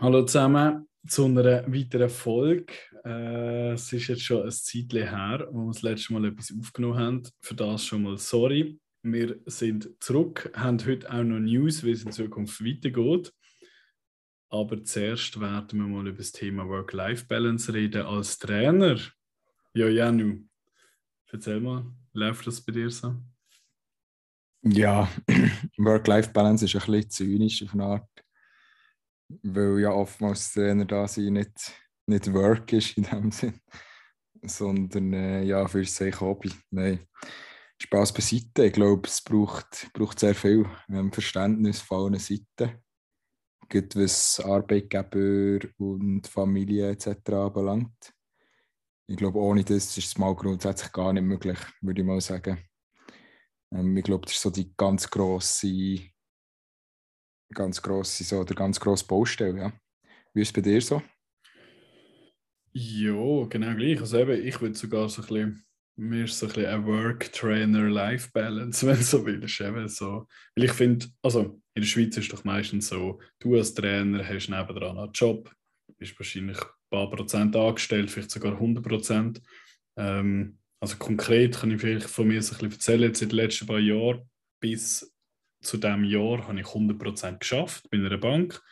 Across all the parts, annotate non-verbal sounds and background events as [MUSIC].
Hallo zusammen zu einer weiteren Folge. Äh, es ist jetzt schon ein Zeitchen her, wo wir das letzte Mal etwas aufgenommen haben. Für das schon mal sorry. Wir sind zurück, haben heute auch noch News, wie es in Zukunft weitergeht. Aber zuerst werden wir mal über das Thema Work-Life-Balance reden als Trainer. Ja, Janu, erzähl mal, läuft das bei dir so? Ja, [CLEARS THROAT] Work-Life-Balance ist ein bisschen zynisch auf eine Art weil ja oftmals Trainer da sind, nicht, nicht Work ist in dem Sinn, sondern äh, ja, für sich Hobby. Nein. Spaß beiseite. Ich glaube, es braucht, braucht sehr viel ähm, Verständnis von allen Seiten. Gut, was Arbeitgeber und Familie etc. anbelangt. Ich glaube, ohne das ist es mal grundsätzlich gar nicht möglich, würde ich mal sagen. Ähm, ich glaube, das ist so die ganz grosse ganz grosse, so der ganz grosse Baustelle, ja. Wie ist es bei dir so? Ja, genau gleich. Also eben, ich würde sogar so ein bisschen, mir so ein bisschen ein Work-Trainer-Life-Balance, [LAUGHS] wenn du so willst. Eben so. Weil ich finde, also in der Schweiz ist es doch meistens so, du als Trainer hast nebendran einen Job, bist wahrscheinlich ein paar Prozent angestellt, vielleicht sogar 100 Prozent. Ähm, also konkret kann ich vielleicht von mir so ein bisschen erzählen, jetzt in den letzten paar Jahren bis zu diesem Jahr habe ich 100% geschafft bei einer Bank.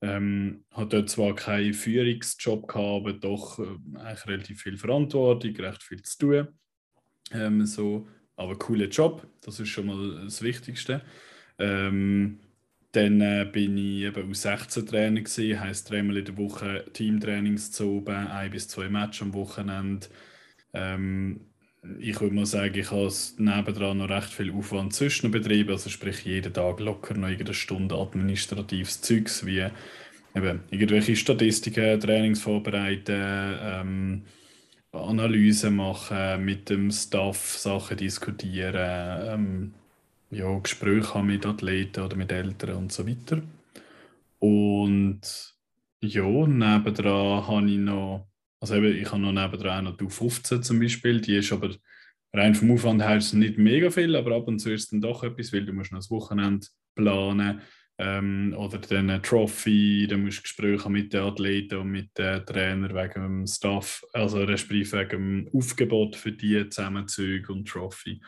Ähm, hatte dort zwar keinen Führungsjob gehabt, aber doch äh, eigentlich relativ viel Verantwortung, recht viel zu tun. Ähm, so, aber cooler Job, das ist schon mal das Wichtigste. Ähm, dann äh, bin ich eben aus 16 Trainer heisst dreimal in der Woche Teamtrainings zu oben, ein bis zwei Matches am Wochenende. Ähm, ich würde mal sagen, ich habe nebendran noch recht viel Aufwand zwischen betrieben, also sprich jeden Tag locker noch eine Stunde administratives Zeugs wie eben irgendwelche Statistiken, Trainings vorbereiten, ähm, Analysen machen, mit dem Staff Sachen diskutieren, ähm, ja, Gespräche haben mit Athleten oder mit Eltern und so weiter. Und ja, nebendran habe ich noch also eben, ich habe noch nebenan noch die U15 zum Beispiel, die ist aber rein vom Aufwand her nicht mega viel, aber ab und zu ist dann doch etwas, weil du musst noch das Wochenende planen ähm, oder dann eine Trophy, dann musst du Gespräche mit den Athleten und mit den Trainern wegen dem Staff, also respektive wegen dem Aufgebot für die Zusammenzüge und Trophy,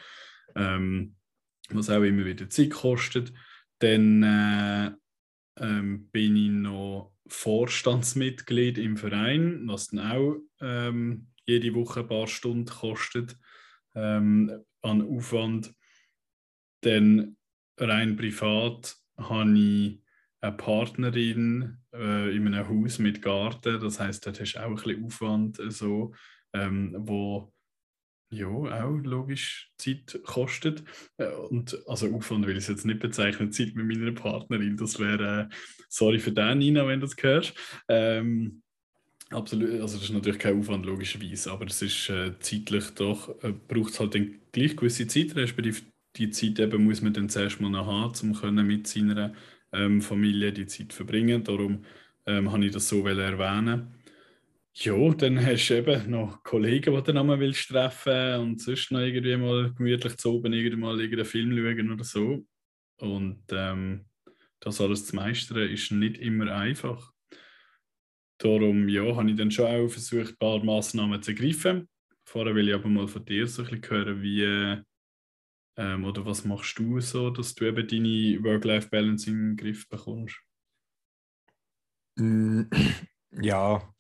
ähm, was auch immer wieder Zeit kostet. Dann äh, ähm, bin ich noch Vorstandsmitglied im Verein, was dann auch ähm, jede Woche ein paar Stunden kostet ähm, an Aufwand. Dann rein privat habe ich eine Partnerin äh, in einem Haus mit Garten, das heißt, dort hast du auch ein bisschen Aufwand, so, ähm, wo ja, auch logisch Zeit kostet. Äh, und also Aufwand will ich es jetzt nicht bezeichnen, Zeit mit meiner Partnerin. Das wäre, äh, sorry für den, Nina, wenn du das hörst. Ähm, absolut, also das ist natürlich kein Aufwand, logischerweise, aber es ist äh, zeitlich doch, äh, braucht es halt dann gleich gewisse Zeit, respektive die Zeit eben muss man dann zuerst mal noch haben, um mit seiner ähm, Familie die Zeit verbringen. Darum ähm, habe ich das so erwähnen ja, dann hast du eben noch Kollegen, die du nochmal willst treffen und sonst noch irgendwie mal gemütlich zu oben irgendwie mal irgendeinen Film schauen oder so. Und ähm, das alles zu meistern ist nicht immer einfach. Darum ja, habe ich dann schon auch versucht, ein paar Massnahmen zu ergreifen. Vorher will ich aber mal von dir so ein bisschen hören, wie ähm, oder was machst du so, dass du eben deine Work-Life-Balance in den Griff bekommst? Mm, [CLEARS THROAT] ja,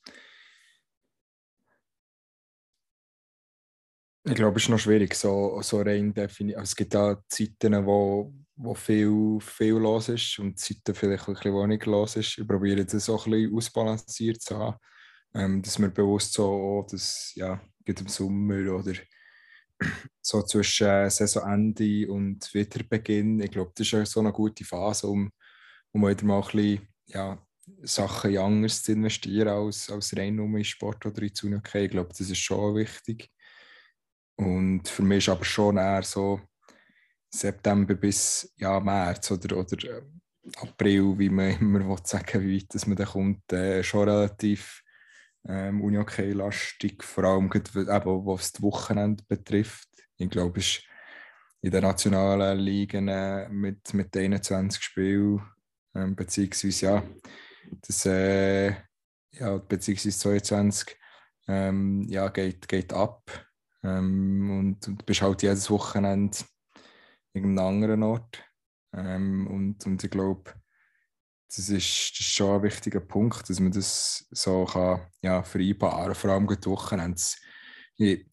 Ich glaube, es ist noch schwierig, so, so rein definieren. Also es gibt da Zeiten, wo, wo viel, viel los ist und Zeiten vielleicht ein bisschen, nicht los ist. Ich probiere das auch ein bisschen ausbalanciert zu haben. Ähm, dass mir bewusst so, oh, dass ja, geht im Sommer oder [CLEARS THROAT] so zwischen äh, Saisonende und Wiederbeginn, ich glaube, das ist so eine gute Phase, um, um wieder mal ein bisschen ja, Sachen in anderes zu investieren als, als rein nur in Sport oder in Zunike. Ich glaube, das ist schon wichtig. Und für mich ist aber schon eher so September bis ja, März oder, oder äh, April, wie man [LAUGHS] immer will sagen wie weit man da kommt, äh, schon relativ ähm, Unihockey-lastig, vor allem eben, was das Wochenende betrifft. Ich glaube, es ist in den nationalen Ligen äh, mit, mit 21 Spielen, ähm, beziehungsweise ja, das äh, ja, beziehungsweise 22 ähm, ja, geht, geht ab. Ähm, und, du bist halt jedes Wochenende in einem anderen Ort. Ähm, und, und ich glaube, das ist, das ist schon ein wichtiger Punkt, dass man das so kann, ja, vereinbaren kann. Vor allem die Wochenende. Ich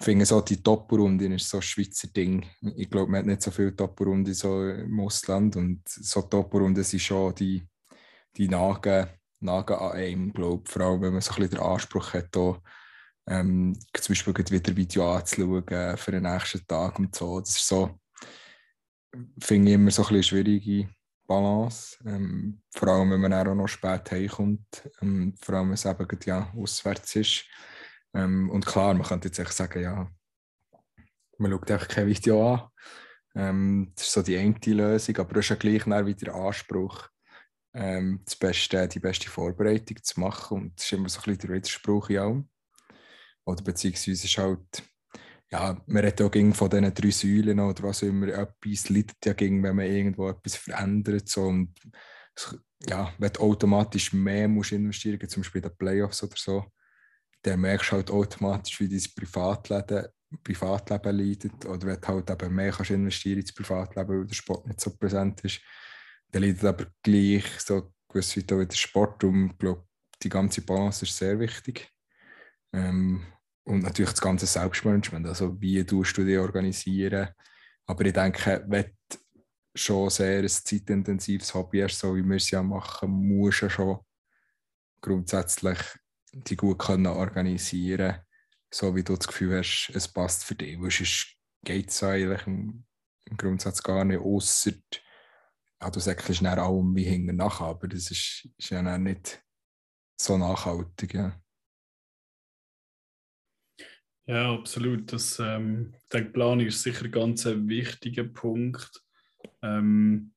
finde so, die Top-Runde ist so ein Schweizer Ding. Ich glaube, man hat nicht so viele Top-Runden so im Ausland und so Top-Runden sind schon die, die nagen, nagen an einem, glaube Vor allem, wenn man so ein bisschen den Anspruch hat, da, ähm, zum Beispiel wieder Video anzuschauen für den nächsten Tag und so. Das ist so, finde ich immer so ein schwierige Balance. Ähm, vor allem, wenn man auch noch spät heimkommt. Ähm, vor allem, wenn es eben ja, auswärts ist. Ähm, und klar, man könnte jetzt sagen, ja, man schaut einfach kein Video an. Ähm, das ist so die eine Lösung, aber es ist ja gleich wieder der Anspruch, ähm, das beste, die beste Vorbereitung zu machen. Und das ist immer so ein bisschen der Widerspruch in allem. Oder beziehungsweise ist halt ja, man redet auch von diesen drei Säulen oder was immer, etwas leidet ja gegen, wenn man irgendwo etwas verändert. So, und ja, wenn du automatisch mehr musst investieren musst, zum Beispiel in den Playoffs oder so, dann merkst du halt automatisch, wie dein Privatleben, Privatleben leidet. Oder wenn du halt eben mehr kannst investieren ins Privatleben, weil der Sport nicht so präsent ist, dann leidet aber gleich so gewiss wie der Sport. Und ich glaube, die ganze Balance ist sehr wichtig. Ähm, und natürlich das ganze Selbstmanagement, also wie du dich organisieren. Aber ich denke, wenn du schon sehr ein zeitintensives Hobby hast, so wie wir es ja machen, musst du schon grundsätzlich die gut können organisieren so wie du das Gefühl hast, es passt für dich. Weil sonst geht es eigentlich im, Grundsatz gar nicht, außer ja, du sagst schnell allem wie hinten nach, aber das ist, ist ja nicht so nachhaltig. Ja. Ja, absolut. Das, ähm, die Planung ist sicher ein ganz wichtiger Punkt. Ähm,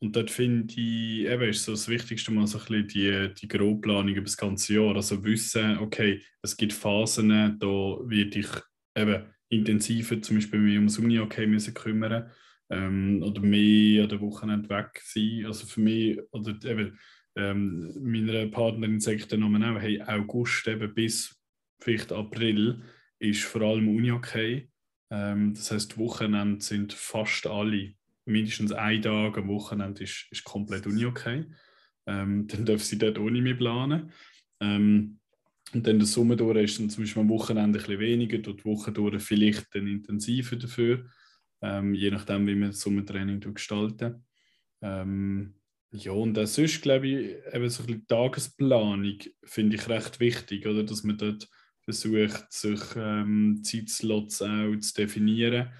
und dort finde ich, eben ist so das Wichtigste mal so ein bisschen die, die Grobplanung über das ganze Jahr. Also wissen, okay, es gibt Phasen, da werde ich eben intensiver zum Beispiel mich ums Uni-Okay müssen kümmern ähm, oder mehr an der Wochenende weg sein. Also für mich, oder eben ähm, meiner Partnerin sagt dann auch, hey, August eben bis vielleicht April ist vor allem Uni-Okay. Ähm, das heißt, Wochenende sind fast alle, mindestens ein Tag am Wochenende ist, ist komplett Uni-Okay. Ähm, dann dürfen sie dort ohne mehr planen. Ähm, und dann der Sommer durch ist dann zum Beispiel am Wochenende ein bisschen weniger, dort die Woche durch vielleicht dann intensiver dafür, ähm, je nachdem, wie man das Sommertraining gestalten. Ähm, ja, und auch sonst glaube ich, eben so ein bisschen Tagesplanung finde ich recht wichtig, oder? dass man dort versucht, sich ähm, Zeitslots auch zu definieren,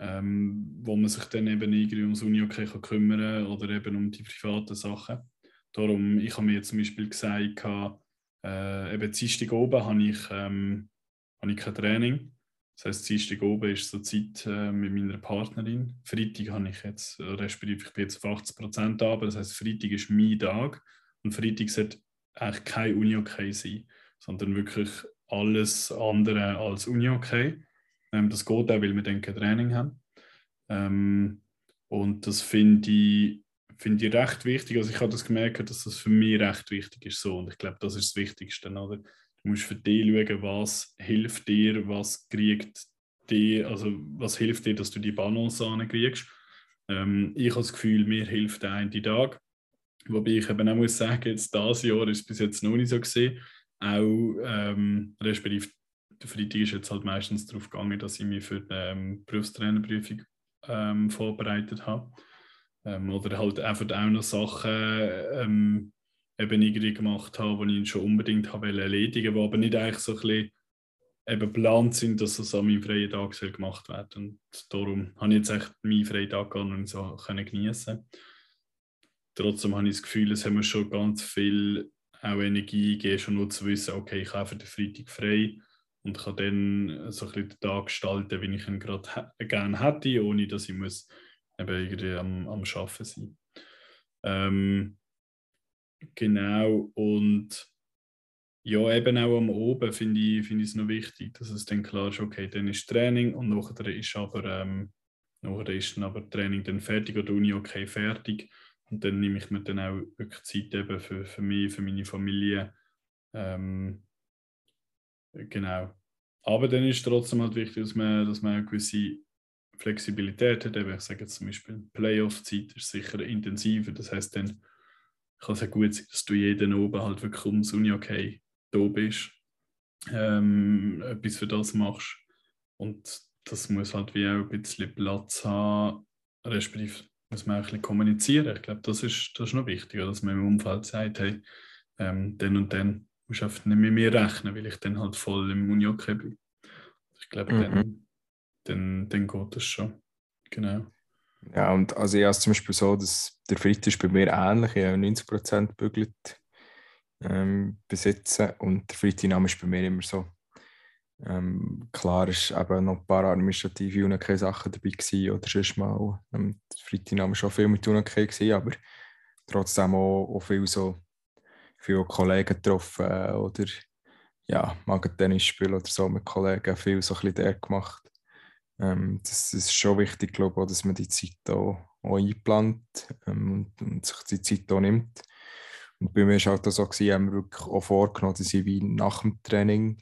ähm, wo man sich dann eben irgendwie ums Uni okay kann kümmern oder eben um die privaten Sachen. Darum, ich habe mir zum Beispiel gesagt, äh, eben Dienstag oben habe ich, ähm, habe ich kein Training. Das heisst, Dienstag oben ist so Zeit äh, mit meiner Partnerin. Freitag habe ich jetzt, respektive ich bin jetzt auf 80 Prozent aber das heisst, Freitag ist mein Tag und Freitag sollte eigentlich kein Uni okay sein sondern wirklich alles andere als Uni okay. Ähm, das geht auch, weil wir dann kein Training haben. Ähm, und das finde ich, find ich recht wichtig. Also ich habe das gemerkt, dass das für mich recht wichtig ist. So. Und ich glaube, das ist das Wichtigste. Oder? Du musst für dich schauen, was hilft dir, was kriegt dir, also was hilft dir, dass du die Balance ankriegst. Ähm, ich habe das Gefühl, mir hilft der eine Tag. Wobei ich eben auch muss sagen, jetzt dieses Jahr ist es bis jetzt noch nicht so gesehen auch, ähm, respektive der Freitag ist jetzt halt meistens darauf gegangen, dass ich mich für die ähm, Berufstrainerprüfung ähm, vorbereitet habe. Ähm, oder halt einfach auch noch Sachen ähm, eben irgendwie gemacht habe, die ich schon unbedingt habe erledigen wollte, aber nicht eigentlich so ein bisschen eben geplant sind, dass das an meinem freien Tag soll gemacht wird. Und darum habe ich jetzt echt meinen freien Tag und so können genießen. Trotzdem habe ich das Gefühl, es haben wir schon ganz viel auch Energie geben, schon nur zu wissen, okay, ich habe den Freitag frei und kann dann so ein bisschen den Tag gestalten, wie ich ihn gerade gerne hätte, ohne dass ich muss eben irgendwie am, am Arbeiten sein. Ähm, Genau, und ja, eben auch am Oben finde ich, find ich es noch wichtig, dass es dann klar ist, okay, dann ist Training und nachher ist aber, ähm, nachher ist dann aber Training dann fertig oder Uni okay fertig Und dann nehme ich mir dann auch wirklich Zeit eben für, für mich, für meine Familie. Ähm, genau. Aber dann ist trotzdem halt wichtig, dass man, dass man eine gewisse Flexibilität hat. Eben, ich sage jetzt zum Beispiel, Playoff-Zeit ist sicher intensiver. Das heißt dann kann es ja gut sein, dass du jeden oben halt wirklich ums Uni okay da bist, ähm, etwas für das machst. Und das muss halt wie auch ein bisschen Platz haben, respektive muss man auch ein bisschen kommunizieren. Ich glaube, das ist, das ist noch wichtiger, dass man im Umfeld sagt, hey, ähm, dann und dann musst du einfach nicht mit mir rechnen, weil ich dann halt voll im Uni-Okay bin. Ich glaube, mhm. dann, dann, dann geht das schon. Genau. Ja, und also ich habe es zum Beispiel so, dass der Fritz ist bei mir ähnlich, ich habe 90% bügelt ähm, besitzen und der Freitag ist bei mir immer so. Ähm, klar ist eben noch ein paar administrative UNK Sachen dabei gewesen, oder sonst mal ähm, Freitag schon viel mit UNK gewesen, aber trotzdem auch, auch viel so viele Kollegen getroffen äh, oder ja, mal Tennis spielen oder so mit Kollegen, viel so ein der gemacht. Ähm, das ist schon wichtig, glaube ich, dass man die Zeit auch, auch einplant ähm, und, und, sich die Zeit auch nimmt. Und bei mir war es halt auch so, gewesen, haben wir wirklich auch vorgenommen, dass ich wie nach dem Training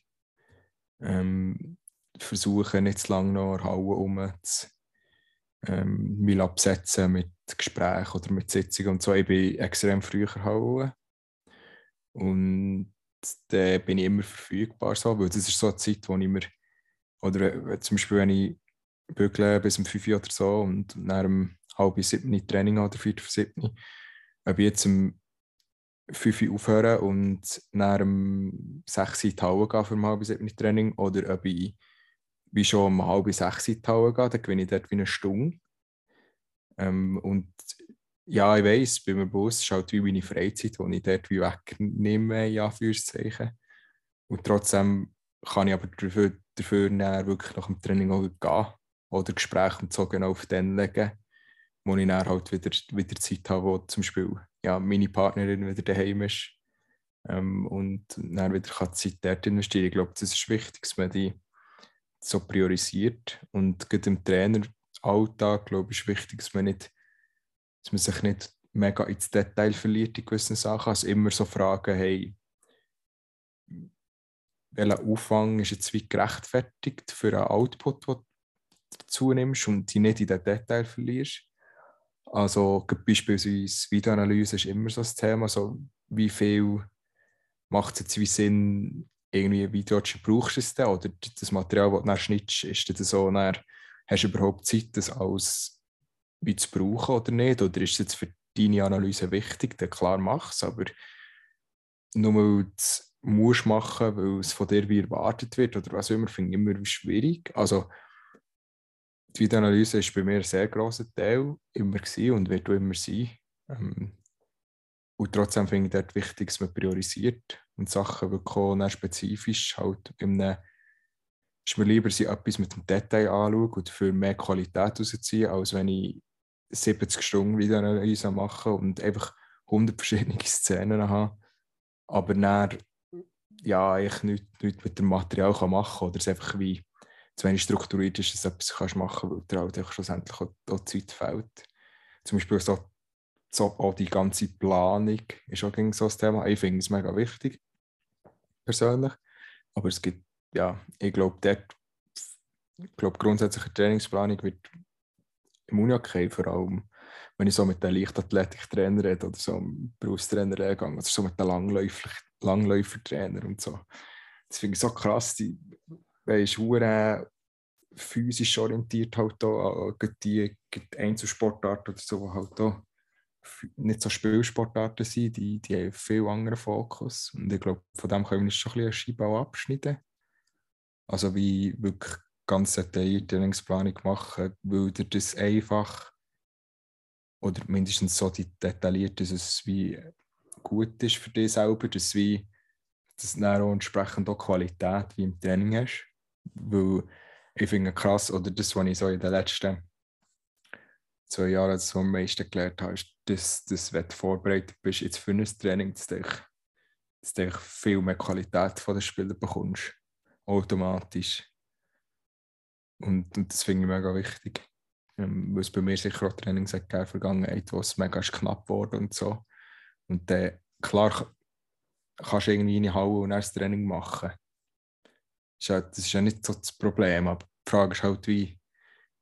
ähm, versuche, nicht zu lange noch Hauen um zu ähm, absetzen mit Gesprächen oder mit Sitzungen und so. Ich bin extrem früher Hauen. Und dann bin ich immer verfügbar, so, weil das ist so eine Zeit, wo ich mir, oder äh, zum Beispiel, wenn ich bügle bis um 5 Uhr oder so und nach einem halb sieben Training oder 4 für 7, ob ich jetzt um 5 Uhr aufhören und nach um 6 Uhr in gehen für ein halb sieben Training oder ob ich wie schon um halb sechs in die Halle gehe, dann gewinne ich dort wie eine Stunde. Ähm, und ja, ich weiss, bei meinem Bus ist halt wie meine Freizeit, die ich dort wie wegnehme, in Anführungszeichen. Und trotzdem kann ich aber dafür, dafür wirklich nach dem Training auch gehen oder Gespräche und so genau auf den legen, wo ich dann halt wieder, wieder Zeit habe, zum Beispiel ja, meine Partnerin wieder daheim ist ähm, und dann wieder kann Zeit dort investieren. Ich glaube, das ist wichtig, dass man die so priorisiert und gerade im Traineralltag, glaube ich, ist wichtig, dass man nicht dass man sich nicht mega ins Detail verliert in gewissen Sachen. Also immer so fragen, hey, welcher Aufwand ist jetzt wie gerechtfertigt für einen Output, den du dazu nimmst und dich nicht in den Detail verlierst. Also beispielsweise Videoanalyse ist immer so das Thema, so wie viel macht es jetzt Sinn, irgendwie ein Video zu brauchst oder das Material, das du dann schnittst, ist das so, dann hast du überhaupt Zeit, das alles wie zu brauchen oder nicht? Oder ist es jetzt für deine Analyse wichtig? Dann klar mach es, aber nur weil du es musst machen, weil es von dir wie erwartet wird oder was immer, finde ich immer schwierig. Also die Videoanalyse ist bei mir ein sehr grosser Teil immer gewesen und wird auch immer sein. Ähm, und trotzdem finde ich dort wichtig, dass man priorisiert und Sachen wirklich spezifisch halt in ist mir lieber, sie etwas mit dem Detail anschauen und dafür mehr Qualität rausziehen, als wenn ich 70 Stunden Videoanalyse machen und einfach 100 verschiedene [LAUGHS] Szenen haben, aber dann ja, ich nichts, nichts mit dem Material machen kann oder es einfach wie zu wenig strukturiert ist, dass du etwas kannst machen kannst, weil dir halt schlussendlich auch, auch Zeit fehlt. Zum Beispiel so, so auch die ganze Planung ist auch so ein Thema. Ich finde es mega wichtig, persönlich. Aber es gibt, ja, ich glaube, dort, glaube, grundsätzliche Trainingsplanung wird im Unihockey vor allem, wenn ich so mit den Leichtathletiktrainer rede oder so im Berufstrainer gehe, oder so mit den Langläufer, Langläufertrainer und so. Das finde ich so krass, die ist physisch orientiert halt auch, die, die Einzelsportarten oder so, halt auch nicht so Spielsportarten sind, die, die haben viel anderen Fokus. Und ich glaube, von dem können wir schon ein bisschen eine Scheibe abschneiden. Also wie wirklich ganz detaillierte Trainingsplanung machen, weil dir das einfach oder mindestens so detailliert, dass es wie gut ist für dich selber, dass wie das dann auch entsprechend auch Qualität wie im Training hast. Weil ich finde krass, oder das, was ich so in den letzten zwei Jahren so am meisten gelernt habe, ist, dass, dass wenn du vorbereitet bist jetzt für ein Training, dass du, dass du viel mehr Qualität von den Spielern bekommst. Automatisch. Und, und das finde ich mega wichtig. Ähm, weil es bei mir sicher auch Trainings hat gegeben, Vergangenheit, wo es mega knapp wurde und so. Und dann, klar, kannst du irgendwie in Halle und ein Training machen. Ist, ja, das ist ja nicht so das Problem, aber die Frage ist halt, wie,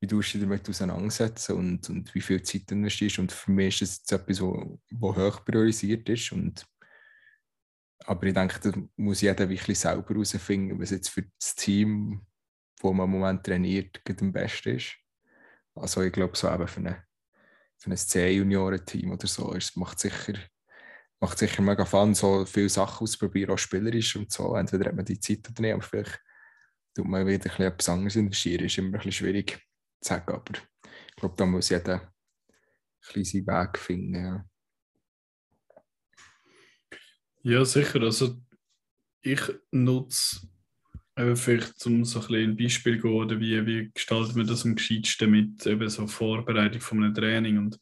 wie du dich damit auseinandersetzen und, und wie viel Zeit du investierst. Und für mich ist das etwas, was hoch priorisiert ist. Und, aber ich denke, da muss jeder wirklich selber herausfinden, was jetzt für das Team, das man im Moment trainiert, am besten ist. Also ich glaube, so eben für, eine, für ein C-Junioren-Team oder so, es macht sicher, macht sicher mega Fun, so viele Sachen auszuprobieren, auch spielerisch und so. Entweder hat man die Zeit oder nicht, aber vielleicht tut man wieder etwas anderes investieren. Ist immer ein bisschen schwierig zu sagen, aber ich glaube, da muss jeder ein seinen Weg finden. Ja. ja, sicher. Also ich nutze eben vielleicht um so ein, ein Beispiel zu oder wie, wie gestaltet man das am gescheitsten mit eben so Vorbereitung von einem Training und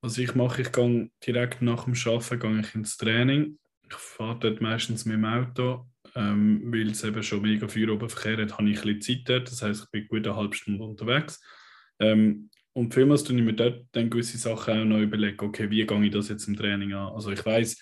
was ich mache, ich gehe direkt nach dem Arbeiten gehe ich ins Training. Ich fahre dort meistens mit dem Auto, ähm, weil es eben schon mega viel oben Verkehr hat, habe ich ein bisschen Zeit dort. Das heißt, ich bin gut eine halbe Stunde unterwegs. Ähm, und vielmals tue ich mir dort dann gewisse Sachen auch noch überlegen, okay, wie gehe ich das jetzt im Training an? Also ich weiß,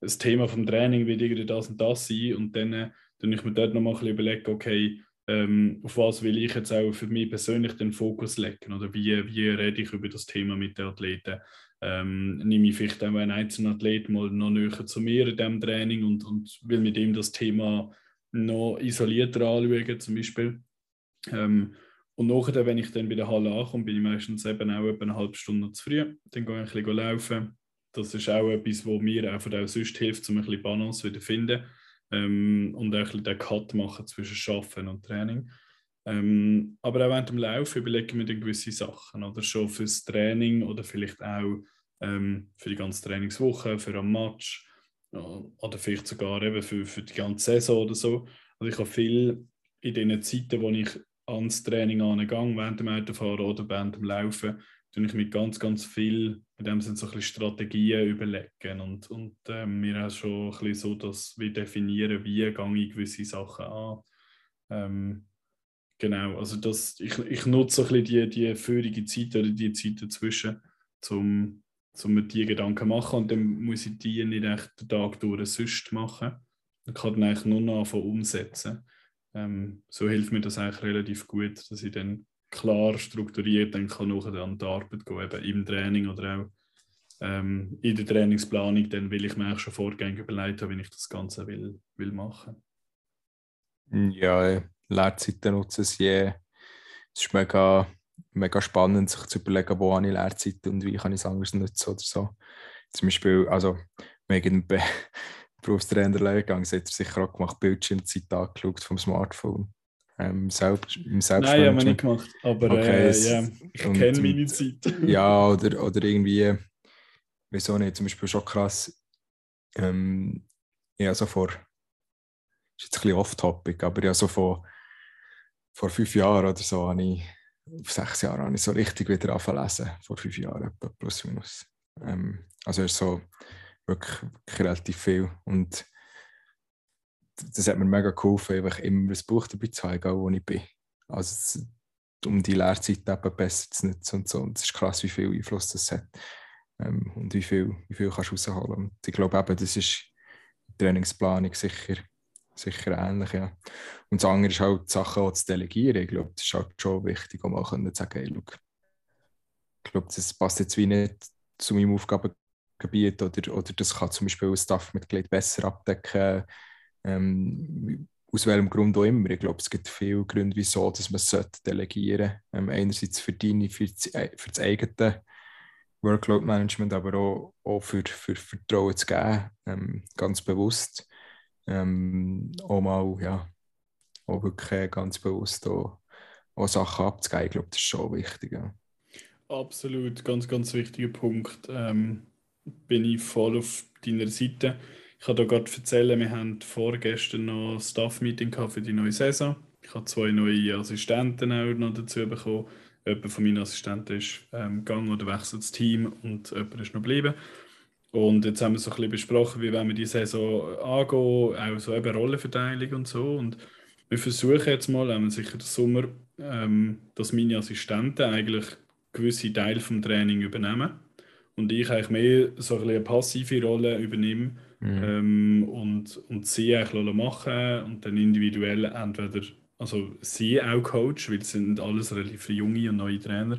das Thema vom Training wird irgendwie das und das sein und dann äh, ich mir dort nochmal ein bisschen überlegen, okay, ähm, auf was will ich jetzt auch für mich persönlich den Fokus legen oder wie, wie rede ich über das Thema mit den Athleten. Ähm, nehme ich vielleicht auch einen einzelnen Athlet mal noch näher zu mir in diesem Training und, und will mit ihm das Thema noch isolierter anschauen, zum Beispiel. Ähm, und nachher, wenn ich dann bei der Halle ankomme, bin ich meistens eben auch etwa eine halbe Stunde zu früh. Dann gehe ich ein bisschen laufen. Das ist auch etwas, was mir einfach auch sonst hilft, um ein bisschen Balance wieder zu finden ähm, und auch ein bisschen den Cut machen zwischen Arbeiten und Training. Ähm, aber auch während dem Lauf überlegen wir dann gewisse Sachen, oder schon fürs Training oder vielleicht auch ähm, für die ganze Trainingswoche, für einen Match oder vielleicht sogar eben für, für die ganze Saison oder so. Also ich habe viel in den Zeiten, wo ich ans Training angehe, während dem Autofahren oder während dem Laufen, tue ich mit ganz, ganz viel, in dem Sinne so ein bisschen Strategien überlegen und, und äh, mir auch schon ein bisschen so, dass wir definieren, wie gehe ich gewisse Sachen an. Ähm, genau, also das, ich, ich nutze ein bisschen die, die vorigen Zeit oder die Zeit dazwischen, um um mir diese Gedanken machen und dann muss ich die nicht echt den Tag durch sonst machen. Ich kann dann eigentlich nur noch anfangen umsetzen. Ähm, so hilft mir das eigentlich relativ gut, dass ich dann klar strukturiert dann kann nachher an die Arbeit gehen, eben im Training oder auch ähm, in der Trainingsplanung, dann will ich mir auch schon Vorgänge überlegen, wie ich das Ganze will, will machen. Ja, Lehrzeiten nutzen sie. Es ist mega, mega spannend, sich zu überlegen, wo habe ich Lehrzeit und wie kann ich es anders nutzen oder so. Zum Beispiel, also wegen dem [LAUGHS] Berufstrainer-Lehrgang, hat er sicher auch gemacht, Bildschirmzeit angeschaut vom Smartphone ähm, selbst, im Nein, haben wir nicht gemacht, aber okay, äh, ja, ich kenne meine Zeit. [LAUGHS] ja, oder, oder irgendwie, wieso nicht, zum Beispiel schon krass, ähm, ja, so vor, ist jetzt ein bisschen off-topic, aber ja, so vor, vor fünf Jahren oder so, habe ich, auf sechs Jahre, habe ich so richtig wieder angefangen vor fünf Jahren, plus minus. Ähm, also ist so wirklich, wirklich relativ viel und das hat mir mega geholfen, einfach immer ein Buch dabei zu haben, egal wo ich bin. Also, um die Lehrzeit eben besser zu nutzen und so. Und es ist krass, wie viel Einfluss das hat ähm, und wie viel, wie viel kannst du rausholen. Und ich glaube eben, das ist Trainingsplanung sicher, sicher ähnlich, ja. Und das andere ist halt Sachen auch zu delegieren. Ich glaube, das ist halt schon wichtig, um auch zu sagen, hey, look, ich glaube, das passt jetzt wie nicht zu meinem Aufgabengebiet oder, oder das kann zum Beispiel ein Staffmitglied besser abdecken ähm, aus welchem Grund auch immer. Ich glaube, es gibt viele Gründe, wieso dass man es delegieren sollte. Ähm, einerseits für, deine, für, das, äh, für das eigene Workload-Management, aber auch, auch für, für Vertrauen zu geben, ähm, ganz bewusst. Ähm, auch mal, ja, auch wirklich ganz bewusst auch, auch Sachen abzugeben. Ich glaube, das ist schon wichtig. Ja. Absolut, ganz, ganz wichtiger Punkt. Ähm, bin ich voll auf deiner Seite. Ich kann dir gerade erzählen, wir haben vorgestern noch ein Staff-Meeting für die neue Saison. Ich habe zwei neue Assistenten auch noch dazu bekommen. Jemand von meinen Assistenten ist ähm, gegangen oder wechselt das Team und jemand ist noch geblieben. Und jetzt haben wir so ein bisschen besprochen, wie wir die Saison angehen, auch so eben Rollenverteilung und so. Und wir versuchen jetzt mal, haben wir sicher den Sommer, ähm, dass meine Assistenten eigentlich gewisse Teile vom Training übernehmen und ich eigentlich mehr so eine passive Rolle übernehme mhm. ähm, und, und sie eigentlich machen und dann individuell entweder, also sie auch Coach, weil es sind alles relativ junge und neue Trainer,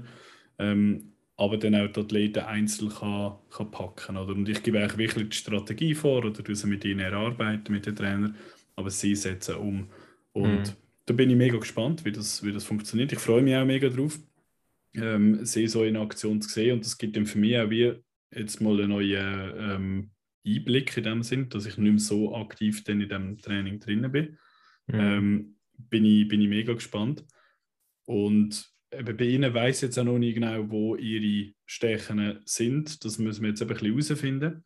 ähm, aber dann auch die Athleten einzeln kann, kann packen oder? Und ich gebe eigentlich wirklich die Strategie vor oder sie mit ihnen erarbeiten, mit den Trainern, aber sie setzen um. Und mhm. da bin ich mega gespannt, wie das, wie das funktioniert. Ich freue mich auch mega drauf, ähm, sie so in Aktion zu sehen. Und das gibt dann für mich auch wie jetzt mal einen neuen ähm, Einblick in dem Sinn, dass ich nicht mehr so aktiv dann in dem Training drin bin. Mhm. Ähm, bin, ich, bin ich mega gespannt. Und eben bei Ihnen weiß jetzt auch noch nicht genau, wo Ihre Stärken sind. Das müssen wir jetzt ein bisschen herausfinden.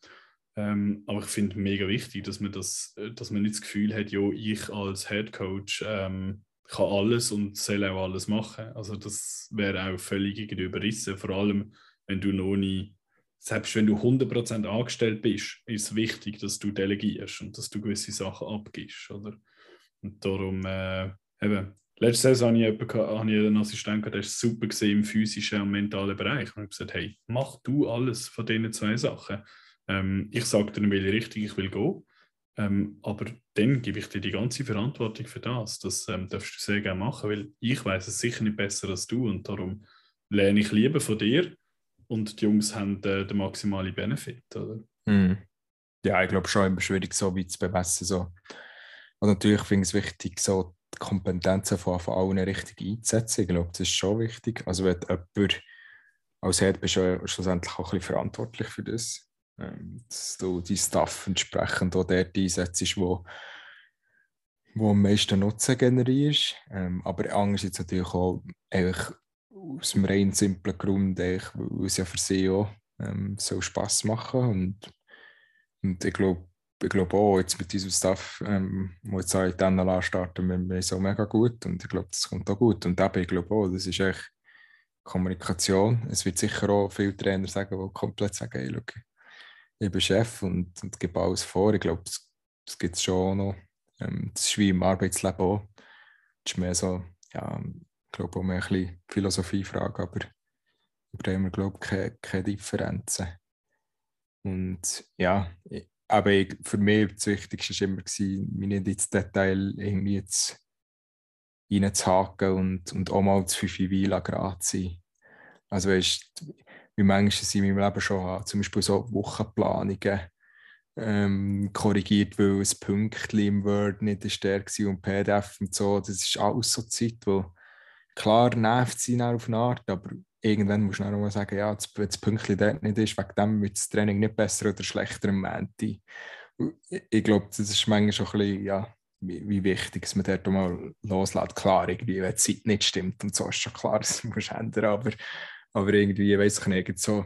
Ähm, aber ich finde mega wichtig, dass man, das, äh, dass man nicht das Gefühl hat, jo, ich als Head Coach ähm, kann alles und soll auch alles machen. Also das wäre auch völlig überrissen, vor allem wenn du noch nie, selbst wenn du 100% angestellt bist, ist es wichtig, dass du delegierst und dass du gewisse Sachen abgibst. Oder? Und darum, äh, eben, letzte Saison habe ich, habe ich einen Assistenten der ist super gesehen im physischen und mentalen Bereich. Und ich habe gesagt, hey, mach du alles von diesen zwei Sachen. Ähm, ich sage dir, in welche Richtung ich will gehen. Ähm, aber dann gebe ich dir die ganze Verantwortung für das. Das ähm, darfst du sehr gerne machen, weil ich weiß es sicher nicht besser als du und darum lerne ich lieber von dir und die Jungs haben äh, den maximalen Benefit, oder? Mm. Ja, ich glaube schon immer schwierig, so weit zu bemessen. So. Und natürlich finde ich es wichtig, so die Kompetenzen von, von allen richtig einzusetzen. Ich glaube, das ist schon wichtig. Also wenn jemand als Head bist du schlussendlich auch ein bisschen verantwortlich für das ähm, dass du die Stuff entsprechend auch dort einsetzt, wo, wo am meisten Nutzen generierst. Ähm, aber andererseits natürlich auch aus dem rein simplen Grund, weil es ja für sie auch ähm, so Spass machen und, und ich glaube, ich glaube auch, jetzt mit diesem Stuff, ähm, wo jetzt auch in den NLA starten, wir, wir so mega gut und ich glaube, das kommt auch gut. Und eben, ich glaube auch, das ist echt Kommunikation. Es wird sicher auch viele Trainer sagen, die komplett sagen, hey, look, ich bin Chef und, und gebe alles vor. Ich glaube, das, das gibt es schon noch. Ähm, das ist wie im Arbeitsleben auch. Das ist mehr so, ja, ich glaube auch mehr ein bisschen Philosophiefrage, aber über haben wir, glaube ich, keine, keine Differenzen. Und ja, aber ich, für mich das Wichtigste war immer, mich nicht ins Detail irgendwie jetzt reinzuhaken und, und auch mal zu 5 Weile gerade sein. Also weißt, wie manchmal sie in meinem Leben schon habe, zum Beispiel so Wochenplanungen ähm, korrigiert, weil ein Pünktchen im Word nicht der war und PDF und so. Das ist alles so Zeit, wo klar nervt sie auf eine Art, aber irgendwann musst du dann auch mal sagen, ja, wenn das Pünktchen dort nicht ist, wegen dem wird das Training nicht besser oder schlechter am Montag. Ich glaube, das ist manchmal schon ein bisschen, ja, wie, wie wichtig dass man dort mal loslässt. Klar, irgendwie, wenn die Zeit nicht stimmt und so ist schon klar, [LAUGHS] dass man ändern aber aber irgendwie, weiß ich nicht, so,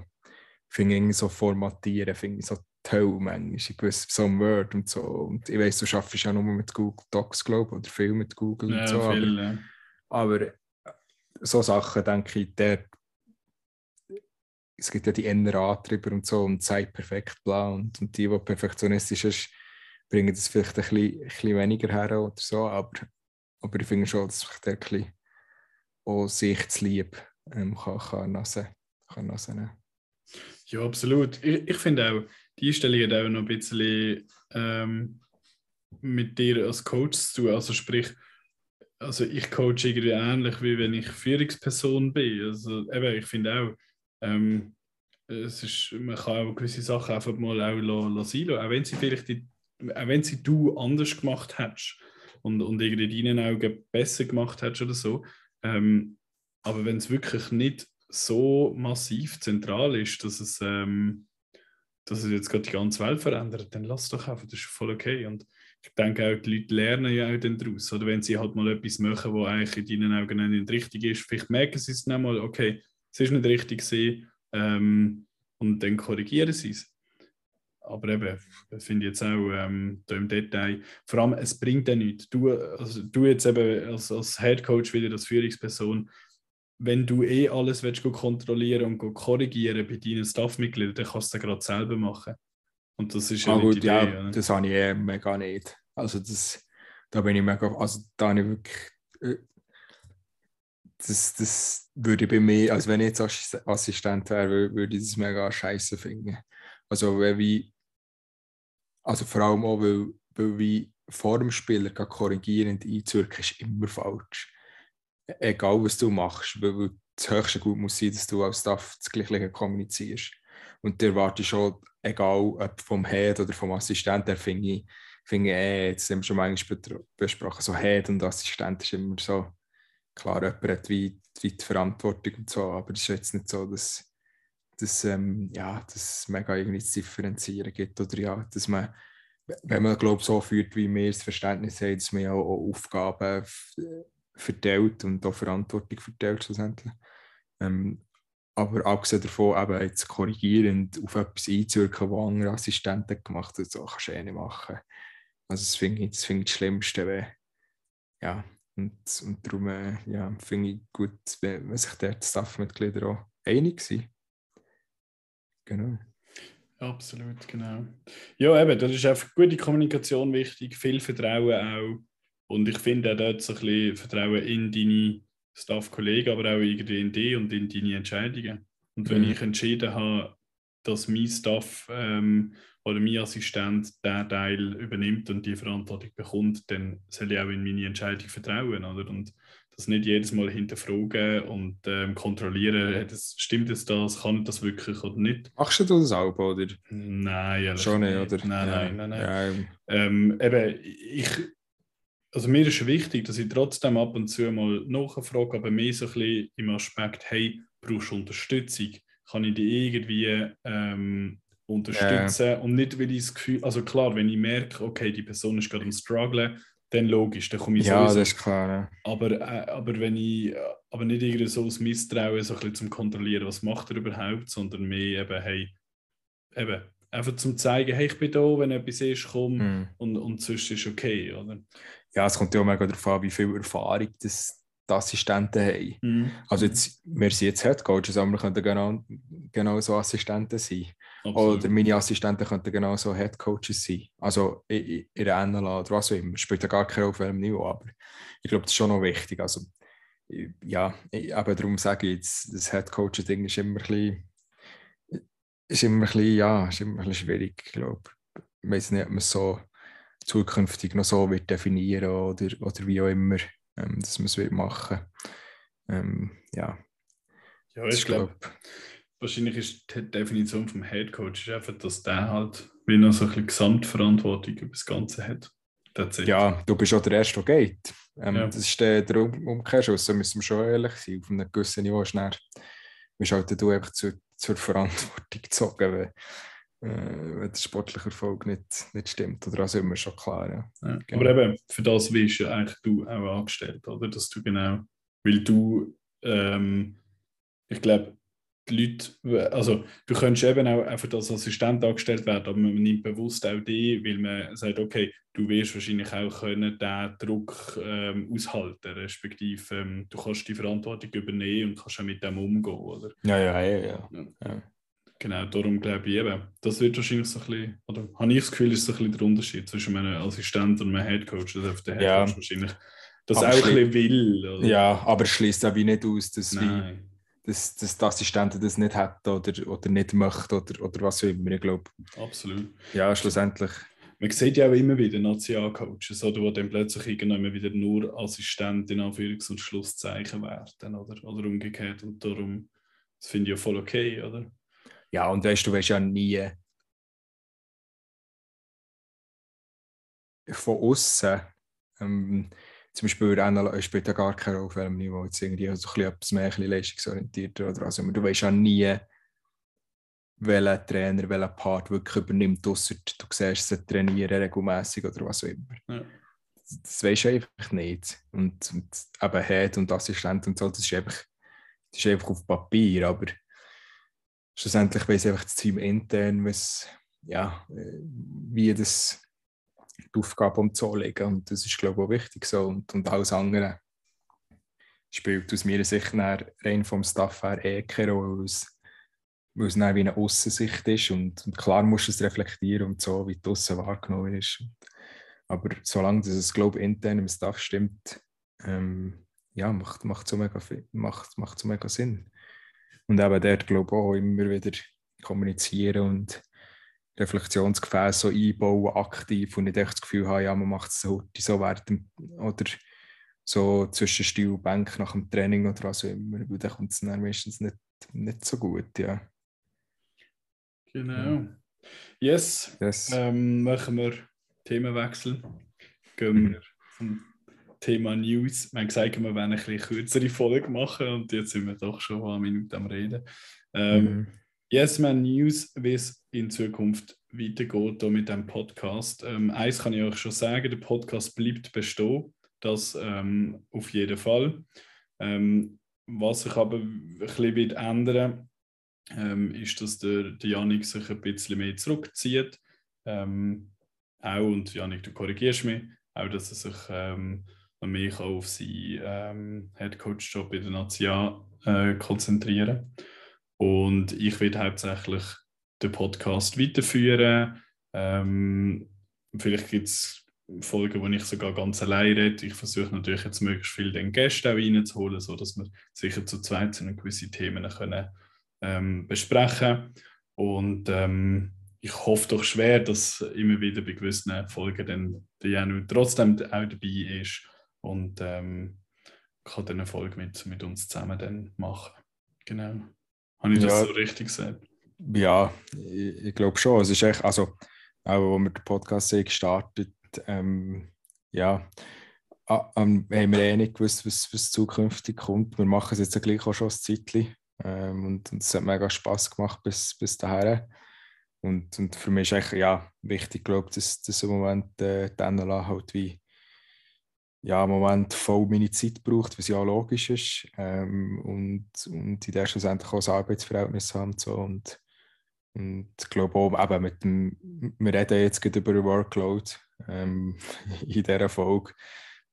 finde ich so formatieren, finde ich so toll manchmal, ich weiß, so ein Word und so. Und ich weiß, du schaffst ja nur mit Google Docs, glaube ich, oder viel mit Google ja, und so. Viel, aber, ja. aber so Sachen, denke ich, der, es gibt ja die inneren Antreiber und so und Zeit perfekt bla und, und die, die perfektionistisch ist, bringen das vielleicht ein bisschen, ein bisschen weniger her oder so, aber, aber ich finde schon, dass ich der ein bisschen auch sich zu lieb ähm, kann, kann, Nase, kann Nase. Ja, absolut. Ich, ich finde auch, die Einstellung hat auch noch ein bisschen ähm, mit dir als Coach zu tun. Also sprich, also ich coache irgendwie ähnlich, wie wenn ich Führungsperson bin. Also eben, ich finde auch, ähm, es ist, man kann auch gewisse Sachen einfach mal auch lassen, auch wenn sie vielleicht die, auch wenn sie du anders gemacht hättest und, und irgendwie in deinen Augen besser gemacht hättest oder so, ähm, aber wenn es wirklich nicht so massiv zentral ist, dass es, ähm, dass es jetzt gerade die ganze Welt verändert, dann lass doch einfach, das ist voll okay. Und ich denke auch, die Leute lernen ja auch dann daraus. Oder wenn sie halt mal etwas machen, was eigentlich in deinen Augen nicht richtig ist, vielleicht merken sie es dann mal, okay, es ist nicht richtig gewesen, ähm, und dann korrigieren sie es. Aber eben, finde ich jetzt auch ähm, da im Detail, vor allem, es bringt ja nichts. Du, also, du jetzt eben als, als Head Coach wieder, als Führungsperson, wenn du eh alles willst, kontrollieren und korrigieren bei deinen Staffmitgliedern, dann kannst du das gerade selber machen. Und das ist ja ah, gut, Idee, ja, das habe ich eh mega nicht. Also das, da bin ich mega, also da habe ich wirklich, äh, das, das würde bei mir, also wenn ich jetzt Assistent wäre, würde ich das mega scheiße finden. Also wie, also vor allem auch, weil, weil wie vor dem Spieler korrigierend einzuwirken, ist immer falsch. Egal was du machst, weil, weil das höchste Gut muss sein, dass du als Staff das Gleiche kommunizierst. Und der erwarte ich schon, egal ob vom Head oder vom Assistent, der finde ich, finde ich eh, jetzt haben wir schon manchmal besprochen, so Head und Assistent ist immer so, klar, jemand hat wie, wie die Verantwortung und so, aber es ist jetzt nicht so, dass, dass ähm, ja, mega irgendwie zu differenzieren gibt oder ja, dass man, wenn man glaube so führt, wie wir das Verständnis haben, dass man auch, auch Aufgaben verteilt und auch Verantwortung verteilt schlussendlich. Ähm, aber abgesehen davon, eben jetzt korrigierend auf etwas einzuwirken, was andere Assistenten gemacht haben, so kannst du eh nicht machen. Also das finde ich, das find ich das Schlimmste, wenn, ja, und, und darum äh, ja, finde ich gut, wenn, sich die Staffmitglieder auch einig sind. Genau. Absolut, genau. Ja, eben, da ist einfach gute Kommunikation wichtig, viel Vertrauen auch. Und ich finde auch dort so ein bisschen Vertrauen in deine Staff-Kollegen, aber auch irgendwie in dich und in deine Entscheidungen. Und wenn mhm. ich entschieden habe, dass mein Staff ähm, oder mein Assistent den Teil übernimmt und die Verantwortung bekommt, dann soll ich auch in meine Entscheidung vertrauen. Oder? Und das nicht jedes Mal hinterfragen und ähm, kontrollieren, das, stimmt es das, kann das wirklich oder nicht. Machst du das auch, oder? Nein, schon nicht, oder? Nein, ja. nein, nein. nein. Ja. Ähm, eben, ich, also mir ist wichtig, dass ich trotzdem ab und zu mal nachfrage, aber mehr so ein bisschen im Aspekt, hey, brauchst du Unterstützung? Kann ich dich irgendwie ähm, unterstützen? Ja. Und nicht, weil ich das Gefühl, also klar, wenn ich merke, okay, die Person ist gerade am strugglen, dann logisch, dann komme ich ja, sowieso. Ja, das ist klar. Ja. Aber, äh, aber wenn ich, aber nicht irgendwie so aus Misstrauen so ein bisschen zum Kontrollieren, was macht er überhaupt, sondern mehr eben, hey, eben, einfach zum zeigen, hey, ich bin da, wenn etwas ist, komm mhm. und, und sonst ist okay, oder? ja, es kommt ja auch mega darauf an, wie viel Erfahrung das die Assistenten haben. Mhm. Also jetzt, wir sind jetzt Headcoaches, aber wir könnten genau, genau so Assistenten sein. Absolut. Oder meine Assistenten könnten genau so Headcoaches sein. Also in, in der NLA oder was auch immer. Spielt ja gar keine Rolle auf welchem Niveau, aber ich glaube, das ist schon noch wichtig. Also ja, aber darum sage ich jetzt, das Headcoaching-Ding ist immer ein bisschen, ist immer ein bisschen, ja, ist immer ein bisschen schwierig, ich glaube. Ich weiß nicht, ob man es so zukünftig noch so wird definieren oder, oder wie auch immer, ähm, dass man es machen. Ähm, ja. Ja, ich glaube, wahrscheinlich ist die Definition vom Head Coach einfach, dass der halt wie noch so ein bisschen Gesamtverantwortung über das Ganze hat. Ja, du bist auch der Erste, der geht. Ähm, ja. Das ist der, der um Umkehrschluss, da müssen wir schon ehrlich sein. Auf einem gewissen Niveau ist bist halt du einfach zu, zur Verantwortung gezogen äh, wenn der sportliche Erfolg nicht, nicht stimmt. Oder also immer schon klar. Ja. ja genau. Aber eben, für das wirst ja eigentlich du auch angestellt, oder? Dass du genau, weil du, ähm, ich glaube, die Leute, also du könntest eben auch einfach als Assistent angestellt werden, aber man nimmt bewusst auch die, weil man sagt, okay, du wirst wahrscheinlich auch können den Druck ähm, aushalten, respektive ähm, du kannst die Verantwortung übernehmen und kannst auch mit dem umgehen, oder? Ja, ja, ja, ja. ja. Genau, darum glaube ich eben, das wird wahrscheinlich so ein bisschen, oder habe ich das Gefühl, ist so ein bisschen der Unterschied zwischen einem Assistent und einem Headcoach, dass der Headcoach ja. wahrscheinlich das aber auch ein bisschen will. Oder? Ja, aber schließt auch wie nicht aus, dass, wie, dass, dass die Assistenten das nicht hätten oder, oder nicht möchten oder, oder was auch immer, ich glaube. Absolut. Ja, schlussendlich. Man sieht ja auch immer wieder Nationalcoaches, oder, die dann plötzlich irgendwann wieder nur Assistent in Anführungs- und Schlusszeichen werden oder, oder umgekehrt und darum, das finde ich ja voll okay, oder? Ja, und weißt du, weißt ja nie von außen. Ähm, zum Beispiel NLA spielt ja gar keine Rolle, auf welchem Niveau jetzt irgendwie so ein bisschen etwas mehr ein bisschen leistungsorientierter oder also. Du weißt ja nie, welcher Trainer welchen Part wirklich übernimmt, außer du siehst sie trainieren regelmäßig oder was auch immer. Ja. Das weißt du einfach nicht. Und, und eben Head und Assistent und so, das ist einfach, das ist einfach auf Papier, aber schlussendlich weiß einfach das Team intern, was, ja, äh, wie das die Aufgabe umzulegen. Und das ist, glaube ich, auch wichtig so. Und, und alles andere spielt aus meiner Sicht rein vom Staff her eh keine Rolle, weil es, es wie eine Aussicht ist. Und, und, klar musst du es reflektieren und so, wie die Aussen wahrgenommen ist. Aber solange das es, glaube intern im Staff stimmt, ähm, ja, macht, macht, so mega, macht, macht so mega Sinn. Und eben dort, glaube ich, auch immer wieder kommunizieren und Reflexionsgefäße so einbauen, aktiv und nicht echt das Gefühl haben, ja, man macht es so, so während dem, oder so zwischen Stuhl und Bank nach dem Training oder was auch immer, weil dann kommt es dann meistens nicht, nicht so gut, ja. Genau. Yes, yes. Ähm, machen wir Themenwechsel. Gehen mhm. wir vom Thema News. Wir haben gesagt, wir wollen eine kürzere Folge machen und jetzt sind wir doch schon eine Minute am Reden. Ähm, mhm. Yes, man News, wie es in Zukunft weitergeht hier mit dem Podcast. Ähm, eins kann ich euch schon sagen, der Podcast bleibt bestehen. Das ähm, auf jeden Fall. Ähm, was sich aber ein bisschen wird ändern ähm, ist, dass der, der Janik sich ein bisschen mehr zurückzieht. Ähm, auch, und Janik, du korrigierst mich, auch, dass er sich ähm, mehr auf seinen ähm, Headcoach-Job in der Natia äh, konzentrieren Und ich werde hauptsächlich den Podcast weiterführen. Ähm, vielleicht gibt es Folgen, wo ich sogar ganz allein rede. Ich versuche natürlich jetzt möglichst viel den Gäste auch reinzuholen, sodass wir sicher zu zweit so gewisse Themen können, ähm, besprechen Und ähm, ich hoffe doch schwer, dass immer wieder bei gewissen Folgen dann der Janu trotzdem auch dabei ist und ähm, kann dann eine Folge mit, mit uns zusammen dann machen. Genau. Habe ich das ja, so richtig gesagt? Ja, ich, ich glaube schon. Es ist echt, also, auch als wir den Podcast gestartet ähm, ja, ähm, haben wir eh nicht gewusst, was, was zukünftig kommt. Wir machen es jetzt gleich auch schon ein Zeitchen. Ähm, und, und es hat mega Spass gemacht bis, bis dahin. Und, und für mich ist eigentlich ja, wichtig, glaube dass, dass im Moment äh, die NLA halt wie ja, im Moment voll meine Zeit braucht, was ja auch logisch ist. Ähm, und, und in der schlussendlich auch ein Arbeitsverhältnis haben. Und, so. und, und ich glaube auch, eben mit dem, wir reden jetzt gerade über Workload ähm, [LAUGHS] in dieser Folge.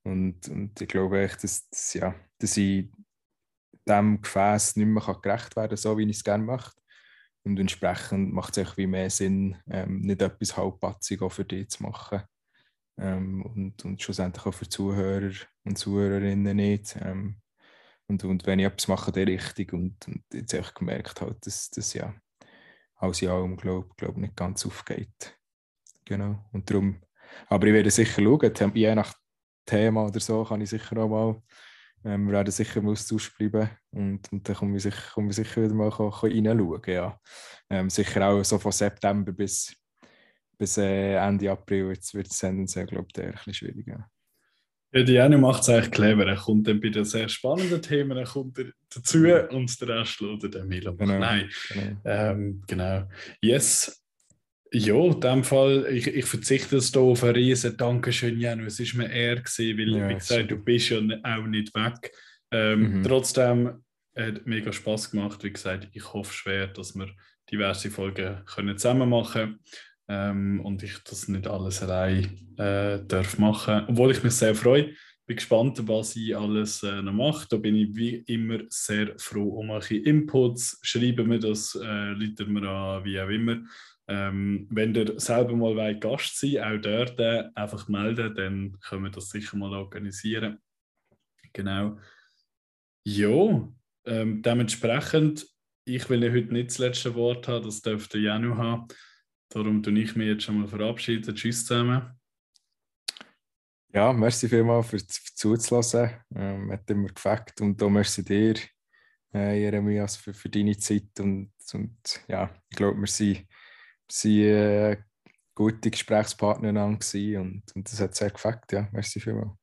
Und, und ich glaube echt, dass, dass, ja, dass ich dem Gefäß nicht mehr gerecht werden kann, so wie ich es gerne mache. Und entsprechend macht es wie mehr Sinn, ähm, nicht etwas halbpatzig auch für dich zu machen. Ähm, und, und schlussendlich auch für Zuhörer und Zuhörerinnen nicht. Ähm, und, und wenn ich etwas mache, dann richtig. Und, und jetzt habe ich gemerkt, halt, dass das ja alles in allem, glaube glaub, nicht ganz aufgeht. Genau. Und darum, aber ich werde sicher schauen, je nach Thema oder so, kann ich sicher auch mal ähm, wir werden sicher im Austausch bleiben und, und dann kommen wir sicher, kommen wir sicher wieder mal reinschauen. Ja. Ähm, sicher auch so von September bis, bis äh, Ende April wird es tendenziell, glaube ich, ein bisschen schwieriger. Ja, die Janu macht es eigentlich clever. Er kommt dann bei den sehr spannenden Themen er kommt dazu und der Rest schaut der Milo. Genau. Nein, genau. Ähm, genau. Yes, ja, in dem Fall, ich, ich verzichte jetzt hier auf ein riesen Dankeschön, Janu. Es war mir eher, gewesen, weil, ja, wie gesagt, du bist ja auch nicht weg. Ähm, mhm. Trotzdem hat mega Spaß gemacht. Wie gesagt, ich hoffe schwer, dass wir diverse Folgen können zusammen machen ähm, und ich das nicht alles allein äh, darf machen. Obwohl ich mich sehr freue. Bin gespannt, was ich alles äh, noch mache. Da bin ich wie immer sehr froh um eure Inputs. Schreiben mir das, äh, mir an, wie auch immer. Ähm, wenn ihr selber mal wollt, Gast sein auch dort äh, einfach melden, dann können wir das sicher mal organisieren. Genau. Ja, ähm, dementsprechend, ich will ja heute nicht das letzte Wort haben, das dürfte Janu haben. Darum tue ich mich jetzt schon mal verabschieden. Tschüss zusammen. Ja, merci vielmals für, zuzulassen. Ähm, hat immer gefällt. Und da merci dir, äh, Jeremias, für, für deine Zeit. Und, und ja, ich glaube, wir sind sie äh, gute Gesprächspartner und, und das hat sehr gefällt. Ja, merci vielmals.